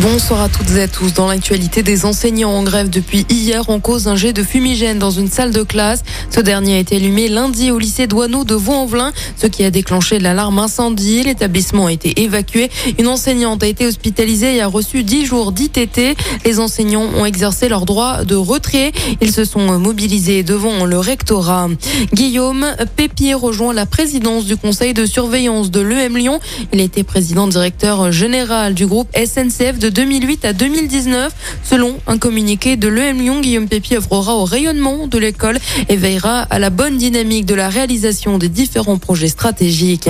Bonsoir à toutes et à tous. Dans l'actualité des enseignants en grève depuis hier, on cause un jet de fumigène dans une salle de classe. Ce dernier a été allumé lundi au lycée Douaneau de Vaux-en-Velin, ce qui a déclenché l'alarme incendie. L'établissement a été évacué. Une enseignante a été hospitalisée et a reçu 10 jours d'ITT. Les enseignants ont exercé leur droit de retrait. Ils se sont mobilisés devant le rectorat. Guillaume Pépier rejoint la présidence du conseil de surveillance de l'EM Lyon. Il était président directeur général du groupe SNCF 2008 à 2019. Selon un communiqué de l'EM Lyon, Guillaume Pépi œuvrera au rayonnement de l'école et veillera à la bonne dynamique de la réalisation des différents projets stratégiques.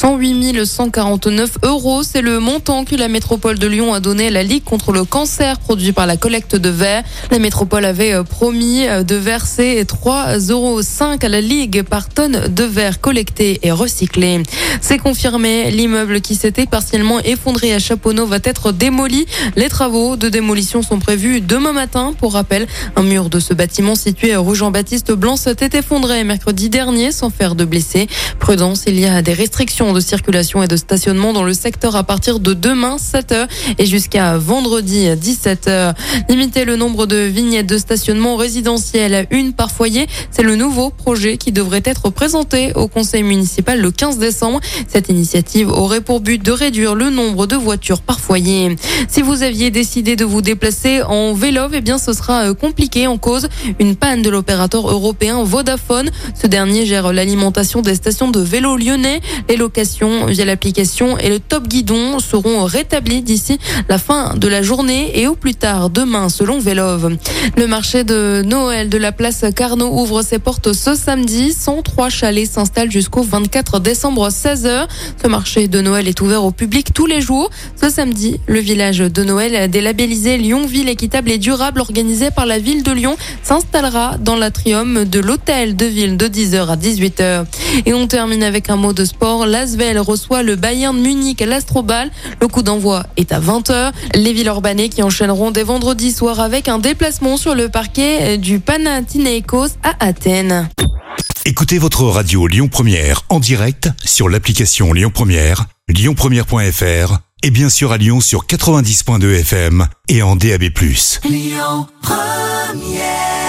108 149 euros, c'est le montant que la métropole de Lyon a donné à la Ligue contre le cancer produit par la collecte de verre. La métropole avait euh, promis euh, de verser 3,5 euros à la Ligue par tonne de verre collecté et recyclé. C'est confirmé, l'immeuble qui s'était partiellement effondré à Chaponneau va être démoli. Les travaux de démolition sont prévus demain matin. Pour rappel, un mur de ce bâtiment situé rue Jean-Baptiste Blanc s'était effondré mercredi dernier sans faire de blessés. Prudence, il y a des restrictions de circulation et de stationnement dans le secteur à partir de demain 7h et jusqu'à vendredi 17h. Limiter le nombre de vignettes de stationnement résidentiel à une par foyer, c'est le nouveau projet qui devrait être présenté au conseil municipal le 15 décembre. Cette initiative aurait pour but de réduire le nombre de voitures par foyer. Si vous aviez décidé de vous déplacer en vélo, eh bien ce sera euh, compliqué en cause une panne de l'opérateur européen Vodafone. Ce dernier gère l'alimentation des stations de vélo lyonnais. Les via l'application et le top guidon seront rétablis d'ici la fin de la journée et au plus tard demain selon Vélov. Le marché de Noël de la place Carnot ouvre ses portes ce samedi. 103 chalets s'installent jusqu'au 24 décembre 16h. Ce marché de Noël est ouvert au public tous les jours. Ce samedi, le village de Noël délabellisé Lyon-Ville équitable et durable organisé par la ville de Lyon s'installera dans l'atrium de l'hôtel de ville de 10h à 18h. Et on termine avec un mot de sport. L'Asvel reçoit le Bayern Munich à l'Astrobal. Le coup d'envoi est à 20h. Les villes urbanées qui enchaîneront dès vendredi soir avec un déplacement sur le parquet du Panathinaikos à Athènes. Écoutez votre radio Lyon Première en direct sur l'application Lyon Première, lyonpremière.fr et bien sûr à Lyon sur 90.2 FM et en DAB+. Lyon Première